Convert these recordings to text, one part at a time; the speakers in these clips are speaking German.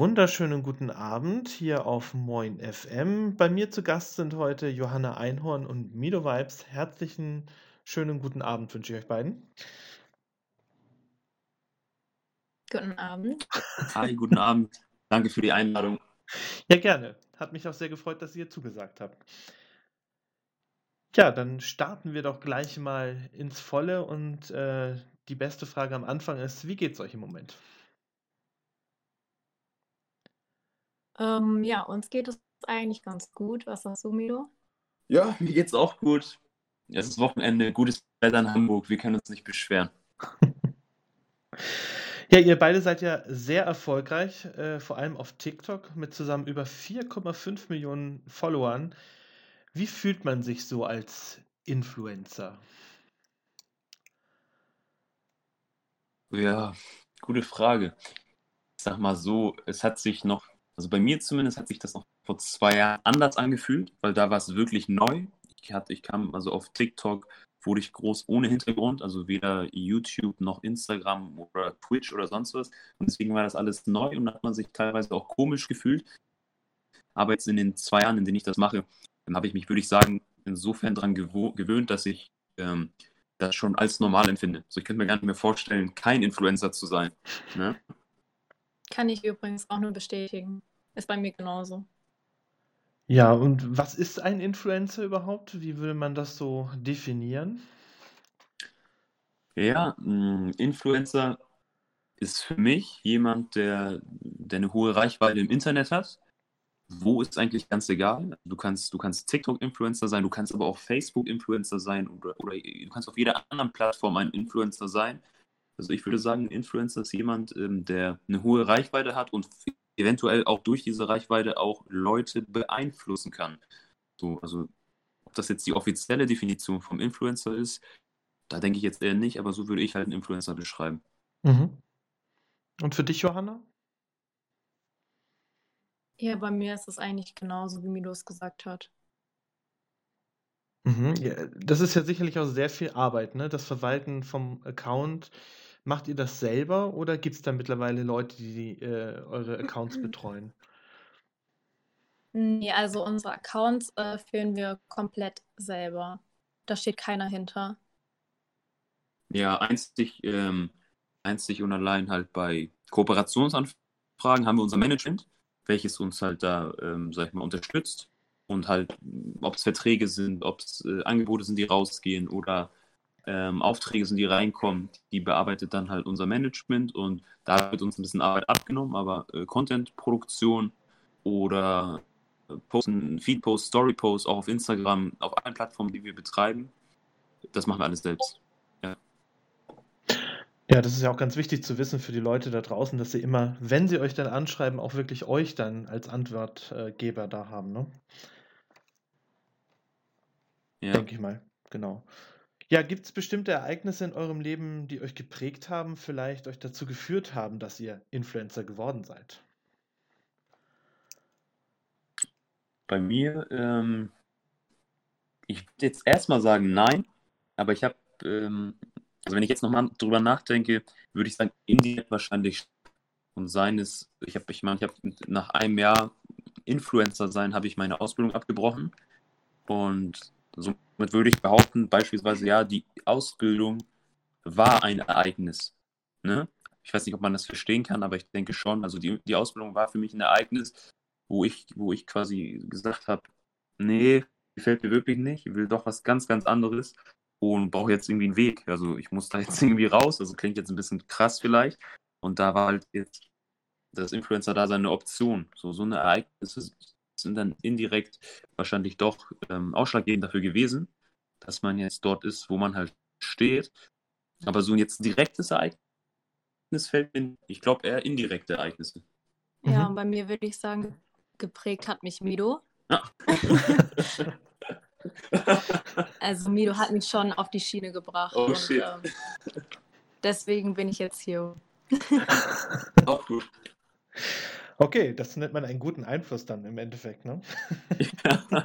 wunderschönen guten Abend hier auf Moin FM. Bei mir zu Gast sind heute Johanna Einhorn und Mido Vibes. Herzlichen schönen guten Abend wünsche ich euch beiden. Guten Abend. Hi, guten Abend. Danke für die Einladung. Ja, gerne. Hat mich auch sehr gefreut, dass ihr zugesagt habt. Ja, dann starten wir doch gleich mal ins Volle und äh, die beste Frage am Anfang ist, wie geht's euch im Moment? Ähm, ja, uns geht es eigentlich ganz gut. Was sagst du, Mido? Ja, mir geht's auch gut. Es ist Wochenende, gutes Wetter in Hamburg, wir können uns nicht beschweren. Ja, ihr beide seid ja sehr erfolgreich, äh, vor allem auf TikTok mit zusammen über 4,5 Millionen Followern. Wie fühlt man sich so als Influencer? Ja, gute Frage. Ich sag mal so, es hat sich noch, also bei mir zumindest hat sich das noch vor zwei Jahren anders angefühlt, weil da war es wirklich neu. Ich, hatte, ich kam also auf TikTok, wurde ich groß ohne Hintergrund, also weder YouTube noch Instagram oder Twitch oder sonst was. Und deswegen war das alles neu und hat man sich teilweise auch komisch gefühlt. Aber jetzt in den zwei Jahren, in denen ich das mache, dann habe ich mich, würde ich sagen, insofern daran gewöhnt, dass ich ähm, das schon als normal empfinde. Also ich könnte mir gar nicht mehr vorstellen, kein Influencer zu sein. Ne? Kann ich übrigens auch nur bestätigen. Ist bei mir genauso. Ja, und was ist ein Influencer überhaupt? Wie würde man das so definieren? Ja, ein Influencer ist für mich jemand, der, der eine hohe Reichweite im Internet hat, wo ist eigentlich ganz egal. Du kannst, du kannst TikTok-Influencer sein, du kannst aber auch Facebook-Influencer sein oder, oder du kannst auf jeder anderen Plattform ein Influencer sein. Also ich würde sagen, ein Influencer ist jemand, ähm, der eine hohe Reichweite hat und eventuell auch durch diese Reichweite auch Leute beeinflussen kann. So, also ob das jetzt die offizielle Definition vom Influencer ist, da denke ich jetzt eher nicht, aber so würde ich halt einen Influencer beschreiben. Mhm. Und für dich, Johanna? Ja, bei mir ist es eigentlich genauso, wie Milo es gesagt hat. Mhm, ja, das ist ja sicherlich auch sehr viel Arbeit, ne? Das Verwalten vom Account. Macht ihr das selber oder gibt es da mittlerweile Leute, die äh, eure Accounts betreuen? Nee, also unsere Accounts äh, führen wir komplett selber. Da steht keiner hinter. Ja, einzig, ähm, einzig und allein halt bei Kooperationsanfragen haben wir unser Management welches uns halt da, ähm, sag ich mal, unterstützt und halt, ob es Verträge sind, ob es äh, Angebote sind, die rausgehen oder ähm, Aufträge sind, die reinkommen, die bearbeitet dann halt unser Management und da wird uns ein bisschen Arbeit abgenommen, aber äh, Content-Produktion oder äh, Posten, Feed-Post, Story-Post, auch auf Instagram, auf allen Plattformen, die wir betreiben, das machen wir alles selbst. Ja, das ist ja auch ganz wichtig zu wissen für die Leute da draußen, dass sie immer, wenn sie euch dann anschreiben, auch wirklich euch dann als Antwortgeber da haben, ne? Ja. Denke ich mal, genau. Ja, gibt es bestimmte Ereignisse in eurem Leben, die euch geprägt haben, vielleicht euch dazu geführt haben, dass ihr Influencer geworden seid? Bei mir, ähm, ich würde jetzt erstmal sagen nein, aber ich habe ähm, also wenn ich jetzt nochmal drüber nachdenke, würde ich sagen, indirekt wahrscheinlich und seines, ich habe, ich meine, ich habe nach einem Jahr Influencer sein, habe ich meine Ausbildung abgebrochen und somit würde ich behaupten, beispielsweise, ja, die Ausbildung war ein Ereignis. Ne? Ich weiß nicht, ob man das verstehen kann, aber ich denke schon. Also die, die Ausbildung war für mich ein Ereignis, wo ich, wo ich quasi gesagt habe, nee, gefällt mir wirklich nicht, ich will doch was ganz, ganz anderes und brauche jetzt irgendwie einen Weg. Also ich muss da jetzt irgendwie raus. Also klingt jetzt ein bisschen krass vielleicht. Und da war halt jetzt das Influencer da seine Option. So, so eine Ereignisse sind dann indirekt wahrscheinlich doch ähm, ausschlaggebend dafür gewesen, dass man jetzt dort ist, wo man halt steht. Aber so ein jetzt direktes Ereignis fällt mir, ich glaube, eher indirekte Ereignisse. Ja, mhm. und bei mir würde ich sagen, geprägt hat mich Mido. Ja. Also Mido hat mich schon auf die Schiene gebracht. Oh, und, shit. Ähm, deswegen bin ich jetzt hier. Auch gut. Okay, das nennt man einen guten Einfluss dann im Endeffekt, ne? Ja.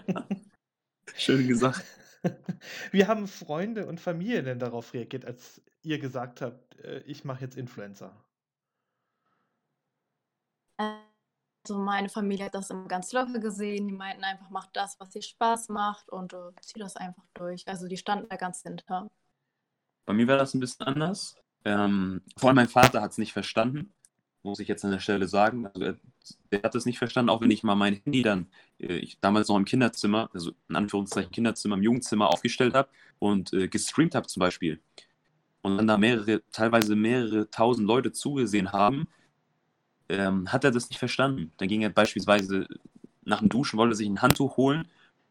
Schön gesagt. Wie haben Freunde und Familie denn darauf reagiert, als ihr gesagt habt, äh, ich mache jetzt Influencer? Also meine Familie hat das immer ganz locker gesehen. Die meinten einfach, mach das, was dir Spaß macht und äh, zieh das einfach durch. Also die standen da ganz hinter. Bei mir war das ein bisschen anders. Ähm, vor allem mein Vater hat es nicht verstanden, muss ich jetzt an der Stelle sagen. Also er, der hat es nicht verstanden, auch wenn ich mal mein Handy dann, äh, ich damals noch im Kinderzimmer, also in Anführungszeichen Kinderzimmer, im Jugendzimmer aufgestellt habe und äh, gestreamt habe zum Beispiel. Und dann da mehrere, teilweise mehrere tausend Leute zugesehen haben, ähm, hat er das nicht verstanden. Dann ging er beispielsweise nach dem Duschen, wollte sich ein Handtuch holen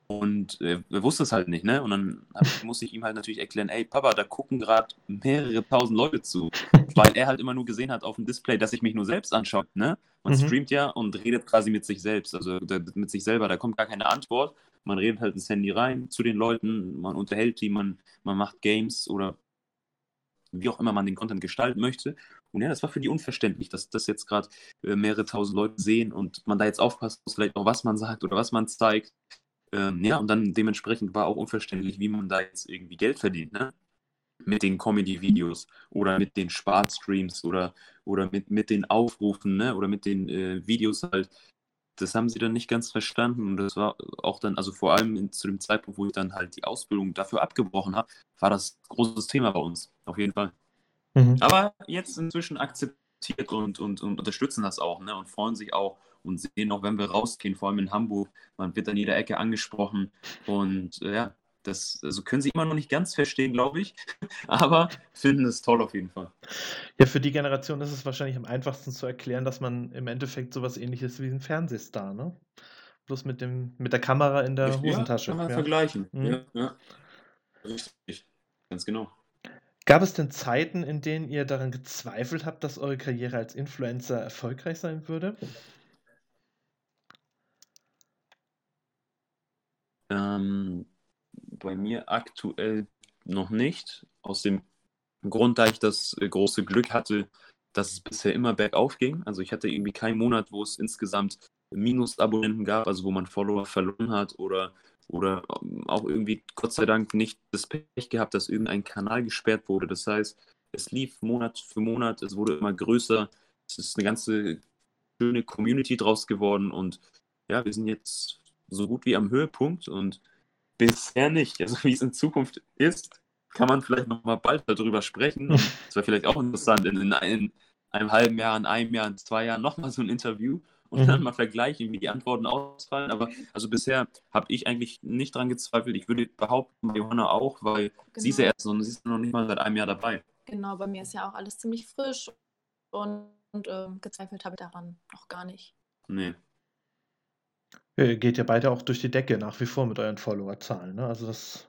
und er wusste es halt nicht, ne? Und dann musste ich ihm halt natürlich erklären, ey Papa, da gucken gerade mehrere tausend Leute zu. Weil er halt immer nur gesehen hat auf dem Display, dass ich mich nur selbst anschaue, ne? Man Mhm. streamt ja und redet quasi mit sich selbst, also mit sich selber, da kommt gar keine Antwort. Man redet halt ins Handy rein zu den Leuten, man unterhält die, man, man macht Games oder wie auch immer man den Content gestalten möchte. Und ja, das war für die unverständlich, dass das jetzt gerade äh, mehrere tausend Leute sehen und man da jetzt aufpassen muss, vielleicht auch was man sagt oder was man zeigt. Ähm, ja, und dann dementsprechend war auch unverständlich, wie man da jetzt irgendwie Geld verdient, ne? Mit den Comedy-Videos oder mit den Spartstreams oder, oder mit, mit den Aufrufen, ne? Oder mit den äh, Videos halt. Das haben sie dann nicht ganz verstanden und das war auch dann, also vor allem in, zu dem Zeitpunkt, wo ich dann halt die Ausbildung dafür abgebrochen habe, war das großes Thema bei uns, auf jeden Fall. Mhm. Aber jetzt inzwischen akzeptiert und, und, und unterstützen das auch ne? und freuen sich auch und sehen auch, wenn wir rausgehen, vor allem in Hamburg, man wird an jeder Ecke angesprochen und äh, ja, das also können sie immer noch nicht ganz verstehen, glaube ich, aber finden es toll auf jeden Fall. Ja, für die Generation ist es wahrscheinlich am einfachsten zu erklären, dass man im Endeffekt sowas ähnliches wie ein Fernsehstar, ne? Bloß mit dem, mit der Kamera in der Hosentasche. Ja, kann man ja. vergleichen. Mhm. Ja, ja. Richtig, ganz genau. Gab es denn Zeiten, in denen ihr daran gezweifelt habt, dass eure Karriere als Influencer erfolgreich sein würde? Ähm, bei mir aktuell noch nicht. Aus dem Grund, da ich das äh, große Glück hatte, dass es bisher immer bergauf ging. Also ich hatte irgendwie keinen Monat, wo es insgesamt Minusabonnenten gab, also wo man Follower verloren hat oder, oder ähm, auch irgendwie Gott sei Dank nicht das Pech gehabt, dass irgendein Kanal gesperrt wurde. Das heißt, es lief Monat für Monat, es wurde immer größer. Es ist eine ganze schöne Community draus geworden und ja, wir sind jetzt so gut wie am Höhepunkt und bisher nicht. Also wie es in Zukunft ist, kann man vielleicht noch mal bald darüber sprechen. Und es wäre vielleicht auch interessant, in, in, in einem halben Jahr, in einem Jahr, in zwei Jahren nochmal so ein Interview und Mhm. dann mal vergleichen, wie die Antworten ausfallen. Aber also bisher habe ich eigentlich nicht dran gezweifelt. Ich würde behaupten, bei Johanna auch, weil sie ist ja Genau. erst so, sie ist noch nicht mal seit einem Jahr dabei. Genau, bei mir ist ja auch alles ziemlich frisch und, und ähm, gezweifelt habe ich daran noch gar nicht. Nee. Ihr geht ja beide auch durch die Decke nach wie vor mit euren Followerzahlen, ne? Also das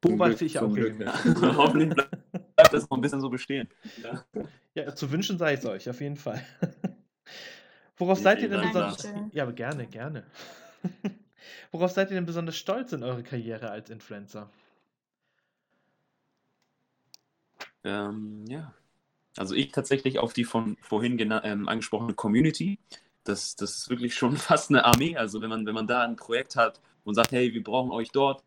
beobachte ich auch regelmäßig. ja. Hoffentlich bleibt das noch ein bisschen so bestehen. Ja. Ja, zu wünschen sei es euch, auf jeden Fall. Worauf seid ihr denn besonders... Dankeschön. Ja, aber gerne, gerne. Worauf seid ihr denn besonders stolz in eurer Karriere als Influencer? Ähm, ja. Also ich tatsächlich auf die von vorhin ähm, angesprochene Community. Das, das ist wirklich schon fast eine Armee. Also wenn man, wenn man da ein Projekt hat und sagt, hey, wir brauchen euch dort,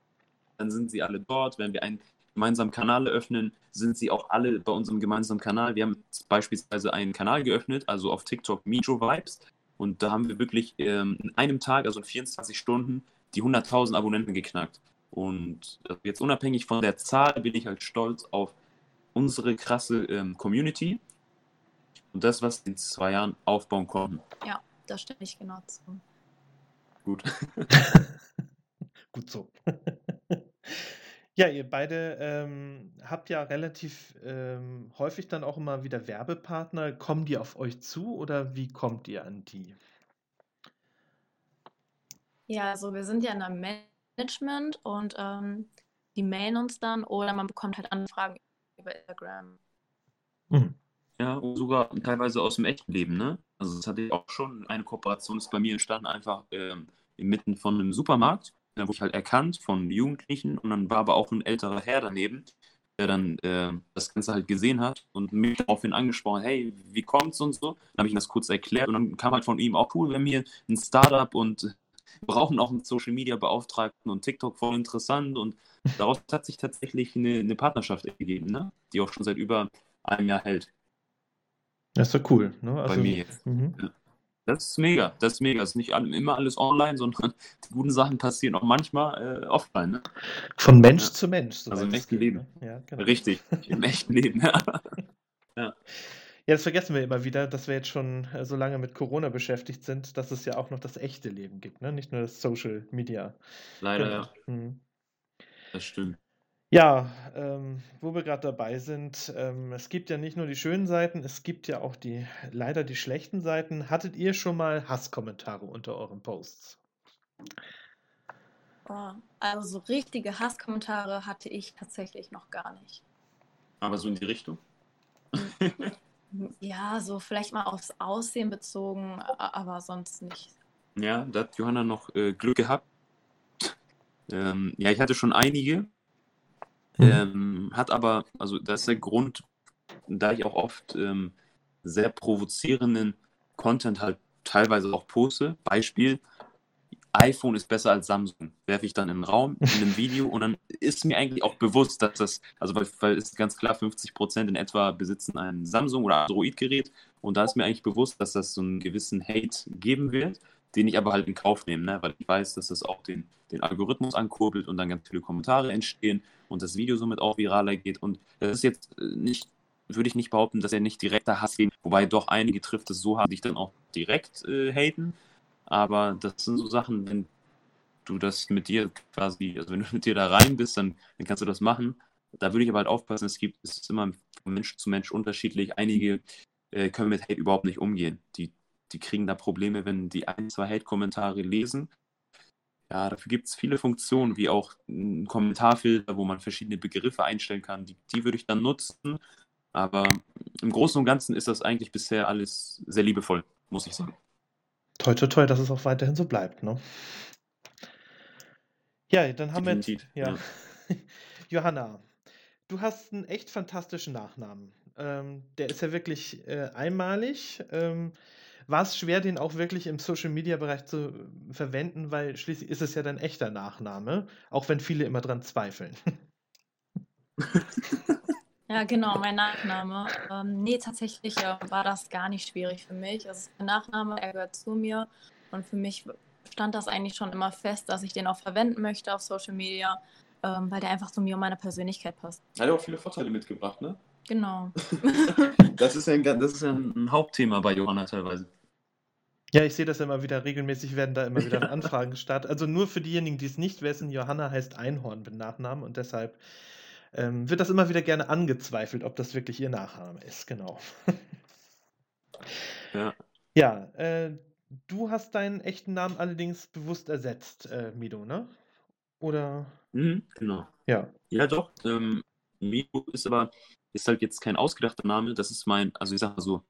dann sind sie alle dort. Wenn wir einen gemeinsamen Kanal eröffnen, sind sie auch alle bei unserem gemeinsamen Kanal. Wir haben beispielsweise einen Kanal geöffnet, also auf TikTok Metro Vibes. Und da haben wir wirklich ähm, in einem Tag, also in 24 Stunden, die 100.000 Abonnenten geknackt. Und äh, jetzt unabhängig von der Zahl bin ich halt stolz auf unsere krasse ähm, Community und das, was in zwei Jahren aufbauen konnten. Ja, da stimme ich genau zu. Gut. Gut so. Ja, ihr beide ähm, habt ja relativ ähm, häufig dann auch immer wieder Werbepartner. Kommen die auf euch zu oder wie kommt ihr an die? Ja, also wir sind ja in einem Management und ähm, die mailen uns dann oder man bekommt halt Anfragen über Instagram. Ja, sogar teilweise aus dem echten Leben, ne? Also das hatte ich auch schon. Eine Kooperation ist bei mir entstanden, einfach ähm, inmitten von einem Supermarkt. Da wurde ich halt erkannt von Jugendlichen und dann war aber auch ein älterer Herr daneben, der dann äh, das Ganze halt gesehen hat und mich daraufhin angesprochen, hey, wie kommt's und so. Dann habe ich ihm das kurz erklärt und dann kam halt von ihm auch cool, wir ein Startup und brauchen auch einen Social Media Beauftragten und TikTok voll interessant und daraus hat sich tatsächlich eine, eine Partnerschaft ergeben, ne? die auch schon seit über einem Jahr hält. Das ist doch cool. Ne? Bei Also, mir jetzt. Mhm. Ja. Das ist mega, das ist mega. Es ist nicht immer alles online, sondern die guten Sachen passieren auch manchmal äh, offline. Ne? Von Mensch ja. zu Mensch. Also im echten Leben. Ne? Ja, genau. Richtig, im echten Leben. ja. ja. Ja, das vergessen wir immer wieder, dass wir jetzt schon äh, so lange mit Corona beschäftigt sind, dass es ja auch noch das echte Leben gibt, ne? nicht nur das Social Media. Leider, genau. ja. Hm. Das stimmt. Ja, ähm, wo wir gerade dabei sind, ähm, es gibt ja nicht nur die schönen Seiten, es gibt ja auch die leider die schlechten Seiten. Hattet ihr schon mal Hasskommentare unter euren Posts? Oh, also so richtige Hasskommentare hatte ich tatsächlich noch gar nicht. Aber so in die Richtung? Ja, so vielleicht mal aufs Aussehen bezogen, aber sonst nicht. Ja, da hat Johanna noch äh, Glück gehabt. Ähm, ja, ich hatte schon einige. Mhm. Ähm, hat aber, also das ist der Grund, da ich auch oft ähm, sehr provozierenden Content halt teilweise auch poste. Beispiel, iPhone ist besser als Samsung. Werfe ich dann in den Raum, in einem Video und dann ist mir eigentlich auch bewusst, dass das, also weil, weil ist ganz klar, 50 Prozent in etwa besitzen ein Samsung oder Android-Gerät und da ist mir eigentlich bewusst, dass das so einen gewissen Hate geben wird, den ich aber halt in Kauf nehme, ne? weil ich weiß, dass das auch den, den Algorithmus ankurbelt und dann ganz viele Kommentare entstehen und das Video somit auch viraler geht und das ist jetzt äh, nicht würde ich nicht behaupten, dass er nicht direkter Hass geht, wobei doch einige trifft es so hart, die ich dann auch direkt äh, haten. Aber das sind so Sachen, wenn du das mit dir quasi, also wenn du mit dir da rein bist, dann, dann kannst du das machen. Da würde ich aber halt aufpassen, es gibt, es ist immer von Mensch zu Mensch unterschiedlich. Einige äh, können mit Hate überhaupt nicht umgehen. Die, die kriegen da Probleme, wenn die ein, zwei Hate-Kommentare lesen. Ja, dafür gibt es viele Funktionen, wie auch ein Kommentarfilter, wo man verschiedene Begriffe einstellen kann. Die, die würde ich dann nutzen. Aber im Großen und Ganzen ist das eigentlich bisher alles sehr liebevoll, muss ich sagen. Toi, toi, toi, dass es auch weiterhin so bleibt, ne? Ja, dann haben wir jetzt, ja. ja. Johanna, du hast einen echt fantastischen Nachnamen. Ähm, der ist ja wirklich äh, einmalig. Ähm, war es schwer, den auch wirklich im Social-Media-Bereich zu verwenden, weil schließlich ist es ja dein echter Nachname, auch wenn viele immer dran zweifeln. Ja, genau, mein Nachname. Ähm, nee, tatsächlich äh, war das gar nicht schwierig für mich. Es ist mein Nachname, er gehört zu mir. Und für mich stand das eigentlich schon immer fest, dass ich den auch verwenden möchte auf Social Media, ähm, weil der einfach zu mir und meiner Persönlichkeit passt. Hat ja auch viele Vorteile mitgebracht, ne? Genau. das ist ja, ein, das ist ja ein Hauptthema bei Johanna teilweise. Ja, ich sehe das immer wieder, regelmäßig werden da immer wieder Anfragen gestartet. Also nur für diejenigen, die es nicht wissen, Johanna heißt Einhorn mit Nachnamen und deshalb ähm, wird das immer wieder gerne angezweifelt, ob das wirklich ihr Nachname ist, genau. ja. Ja, äh, du hast deinen echten Namen allerdings bewusst ersetzt, äh, Mido, ne? Oder? Mhm, genau. Ja. Ja, doch. Ähm, Mido ist aber, ist halt jetzt kein ausgedachter Name, das ist mein, also ich sag mal so,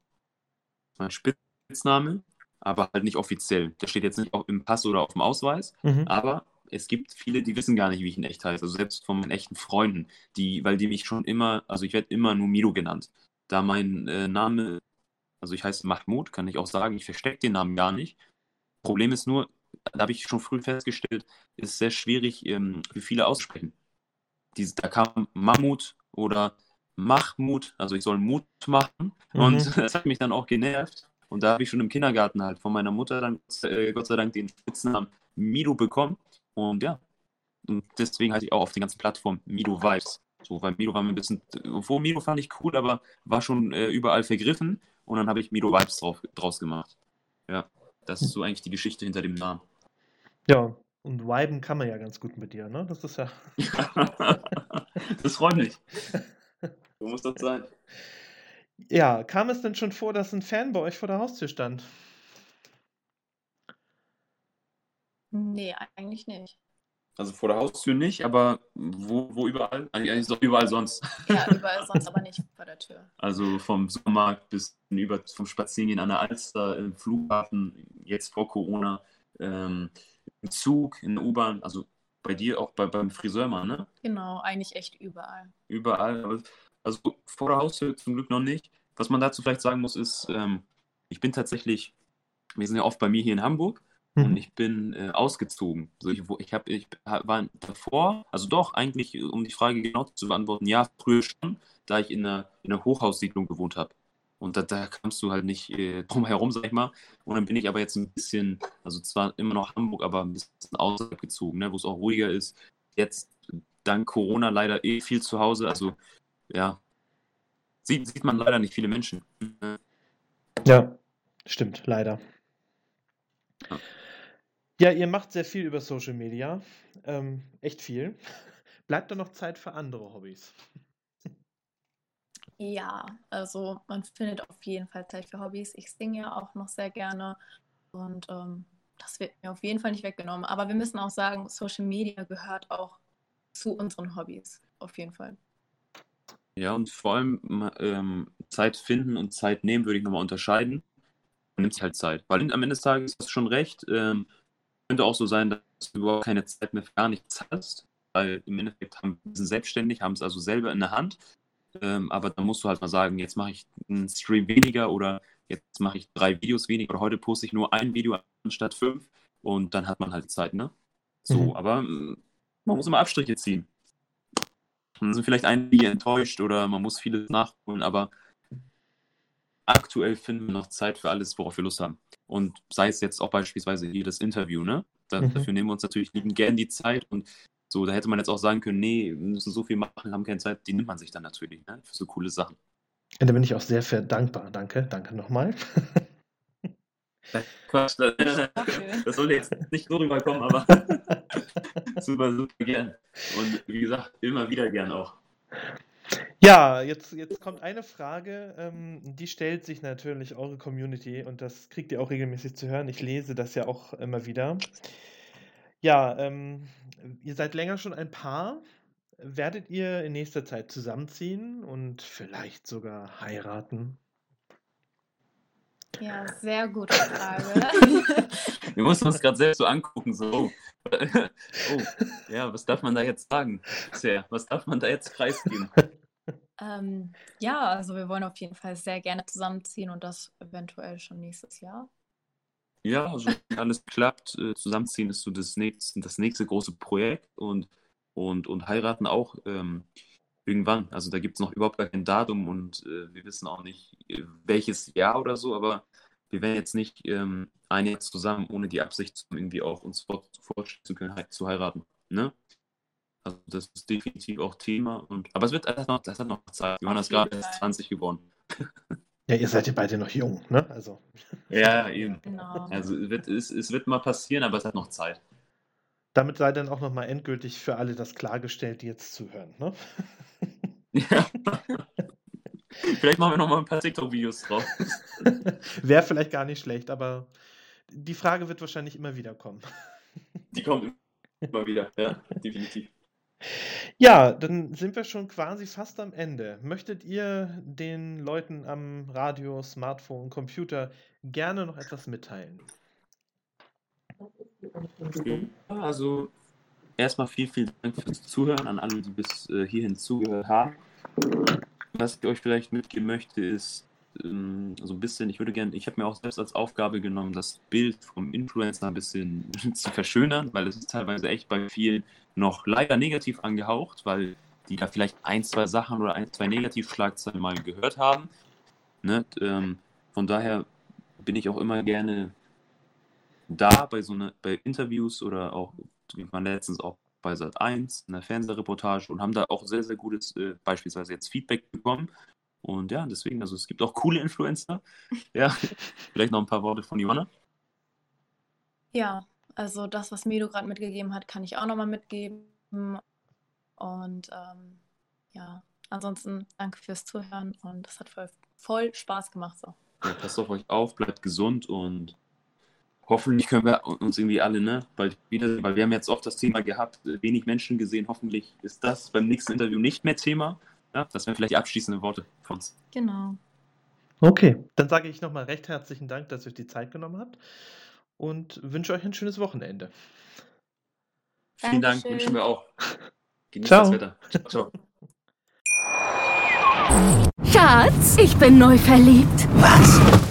mein Spitzname, aber halt nicht offiziell. Der steht jetzt nicht im Pass oder auf dem Ausweis, mhm. aber es gibt viele, die wissen gar nicht, wie ich in echt heiße. Also selbst von meinen echten Freunden, die, weil die mich schon immer, also ich werde immer nur Mido genannt. Da mein äh, Name, also ich heiße Mahmoud, kann ich auch sagen, ich verstecke den Namen gar nicht. Problem ist nur, da habe ich schon früh festgestellt, ist sehr schwierig ähm, für viele aussprechen. Diese, da kam Mahmoud oder Mahmoud, also ich soll Mut machen. Mhm. Und das hat mich dann auch genervt. Und da habe ich schon im Kindergarten halt von meiner Mutter dann äh, Gott sei Dank den Spitznamen Mido bekommen. Und ja, und deswegen heiße ich auch auf den ganzen Plattformen Mido Vibes. So, weil Mido war mir ein bisschen, obwohl Mido fand ich cool, aber war schon äh, überall vergriffen. Und dann habe ich Mido Vibes drauf, draus gemacht. Ja, das ist so eigentlich die Geschichte hinter dem Namen. Ja, und viben kann man ja ganz gut mit dir, ne? Das ist ja. das freut mich. So muss das sein. Ja, kam es denn schon vor, dass ein Fan bei euch vor der Haustür stand? Nee, eigentlich nicht. Also vor der Haustür nicht, aber wo, wo überall? Eigentlich doch überall sonst. Ja, überall sonst, aber nicht vor der Tür. Also vom Supermarkt bis über vom Spazierengehen an der Alster, im Flughafen, jetzt vor Corona, ähm, im Zug, in der U-Bahn, also bei dir auch bei, beim Friseur mal, ne? Genau, eigentlich echt überall. Überall, also vor der Haustür zum Glück noch nicht. Was man dazu vielleicht sagen muss, ist, ähm, ich bin tatsächlich, wir sind ja oft bei mir hier in Hamburg Mhm. Und ich bin äh, ausgezogen. Also ich, ich, hab, ich war davor, also doch, eigentlich, um die Frage genau zu beantworten, ja, früher schon, da ich in einer, in einer Hochhaussiedlung gewohnt habe. Und da, da kamst du halt nicht äh, drum herum, sag ich mal. Und dann bin ich aber jetzt ein bisschen, also zwar immer noch Hamburg, aber ein bisschen außerhalb gezogen, ne, wo es auch ruhiger ist. Jetzt dank Corona leider eh viel zu Hause. Also ja, sieht, sieht man leider nicht viele Menschen. Ja, stimmt, leider. Ja. ja, ihr macht sehr viel über Social Media. Ähm, echt viel. Bleibt da noch Zeit für andere Hobbys? Ja, also man findet auf jeden Fall Zeit für Hobbys. Ich singe ja auch noch sehr gerne und ähm, das wird mir auf jeden Fall nicht weggenommen. Aber wir müssen auch sagen, Social Media gehört auch zu unseren Hobbys, auf jeden Fall. Ja, und vor allem ähm, Zeit finden und Zeit nehmen würde ich nochmal unterscheiden. Man nimmt sich halt Zeit. Weil am Ende des Tages hast du schon recht. Ähm, könnte auch so sein, dass du überhaupt keine Zeit mehr für gar nichts hast. Weil im Endeffekt haben, sind selbstständig, haben es also selber in der Hand ähm, aber dann musst du halt mal sagen, jetzt mache ich einen Stream weniger oder jetzt mache ich drei Videos weniger oder heute poste ich nur ein Video anstatt fünf und dann hat man halt Zeit, ne? So, mhm. aber mm, man muss immer Abstriche ziehen. Dann sind vielleicht einige enttäuscht oder man muss vieles nachholen, aber aktuell finden wir noch Zeit für alles, worauf wir Lust haben. Und sei es jetzt auch beispielsweise hier das Interview, ne? Da, mhm. Dafür nehmen wir uns natürlich lieben gern die Zeit und so, da hätte man jetzt auch sagen können, nee, wir müssen so viel machen, haben keine Zeit. Die nimmt man sich dann natürlich ne, für so coole Sachen. Ja, da bin ich auch sehr, sehr dankbar. Danke, danke nochmal. Quatsch, das, das soll jetzt nicht so rüberkommen, aber super, super gern. Und wie gesagt, immer wieder gern auch. Ja, jetzt, jetzt kommt eine Frage, ähm, die stellt sich natürlich eure Community und das kriegt ihr auch regelmäßig zu hören. Ich lese das ja auch immer wieder. Ja, ähm, ihr seid länger schon ein Paar. Werdet ihr in nächster Zeit zusammenziehen und vielleicht sogar heiraten? Ja, sehr gute Frage. Wir mussten uns gerade selbst so angucken, so, oh, ja, was darf man da jetzt sagen? Sehr, was darf man da jetzt preisgeben? Ähm, ja, also wir wollen auf jeden Fall sehr gerne zusammenziehen und das eventuell schon nächstes Jahr. Ja, also wenn alles klappt, äh, zusammenziehen ist so das nächste, das nächste große Projekt und, und, und heiraten auch ähm, irgendwann. Also da gibt es noch überhaupt gar kein Datum und äh, wir wissen auch nicht, äh, welches Jahr oder so, aber wir werden jetzt nicht ähm, ein Jahr zusammen, ohne die Absicht irgendwie auch uns vor, vorstellen zu können, zu heiraten. Ne? Also das ist definitiv auch Thema. Und, aber es wird das hat noch, das hat noch Zeit. Wir waren das gerade erst 20 geworden. Ja, ihr seid ja beide noch jung, ne? Also. Ja, eben. Genau. Also es wird, es, es wird mal passieren, aber es hat noch Zeit. Damit sei dann auch nochmal endgültig für alle das klargestellt, die jetzt zuhören, ne? Ja. vielleicht machen wir nochmal ein paar TikTok-Videos drauf. Wäre vielleicht gar nicht schlecht, aber die Frage wird wahrscheinlich immer wieder kommen. Die kommt immer wieder, ja, definitiv. Ja, dann sind wir schon quasi fast am Ende. Möchtet ihr den Leuten am Radio, Smartphone, Computer gerne noch etwas mitteilen? Also erstmal viel, vielen Dank fürs Zuhören an alle, die bis äh, hierhin zugehört haben. Was ich euch vielleicht mitgeben möchte, ist ähm, so ein bisschen, ich würde gerne, ich habe mir auch selbst als Aufgabe genommen, das Bild vom Influencer ein bisschen zu verschönern, weil es ist teilweise echt bei vielen noch leider negativ angehaucht, weil die da vielleicht ein, zwei Sachen oder ein, zwei Negativschlagzeilen mal gehört haben. Ne? Ähm, von daher bin ich auch immer gerne da bei so eine, bei Interviews oder auch, wie man letztens auch bei Sat 1 in der Fernsehreportage und haben da auch sehr, sehr gutes, äh, beispielsweise jetzt Feedback bekommen. Und ja, deswegen, also es gibt auch coole Influencer. Ja, vielleicht noch ein paar Worte von Johanna. Ja, also das, was Medo gerade mitgegeben hat, kann ich auch nochmal mitgeben. Und ähm, ja, ansonsten danke fürs Zuhören und es hat voll, voll Spaß gemacht. So. Ja, passt auf euch auf, bleibt gesund und hoffentlich können wir uns irgendwie alle ne, bald wiedersehen, weil wir haben jetzt oft das Thema gehabt, wenig Menschen gesehen. Hoffentlich ist das beim nächsten Interview nicht mehr Thema. Ja, das wären vielleicht die abschließenden Worte von uns. Genau. Okay, dann sage ich nochmal recht herzlichen Dank, dass ihr euch die Zeit genommen habt und wünsche euch ein schönes Wochenende. Vielen Dank, wünschen wir auch. Genießt Ciao. das Wetter. Ciao. Schatz, ich bin neu verliebt. Was?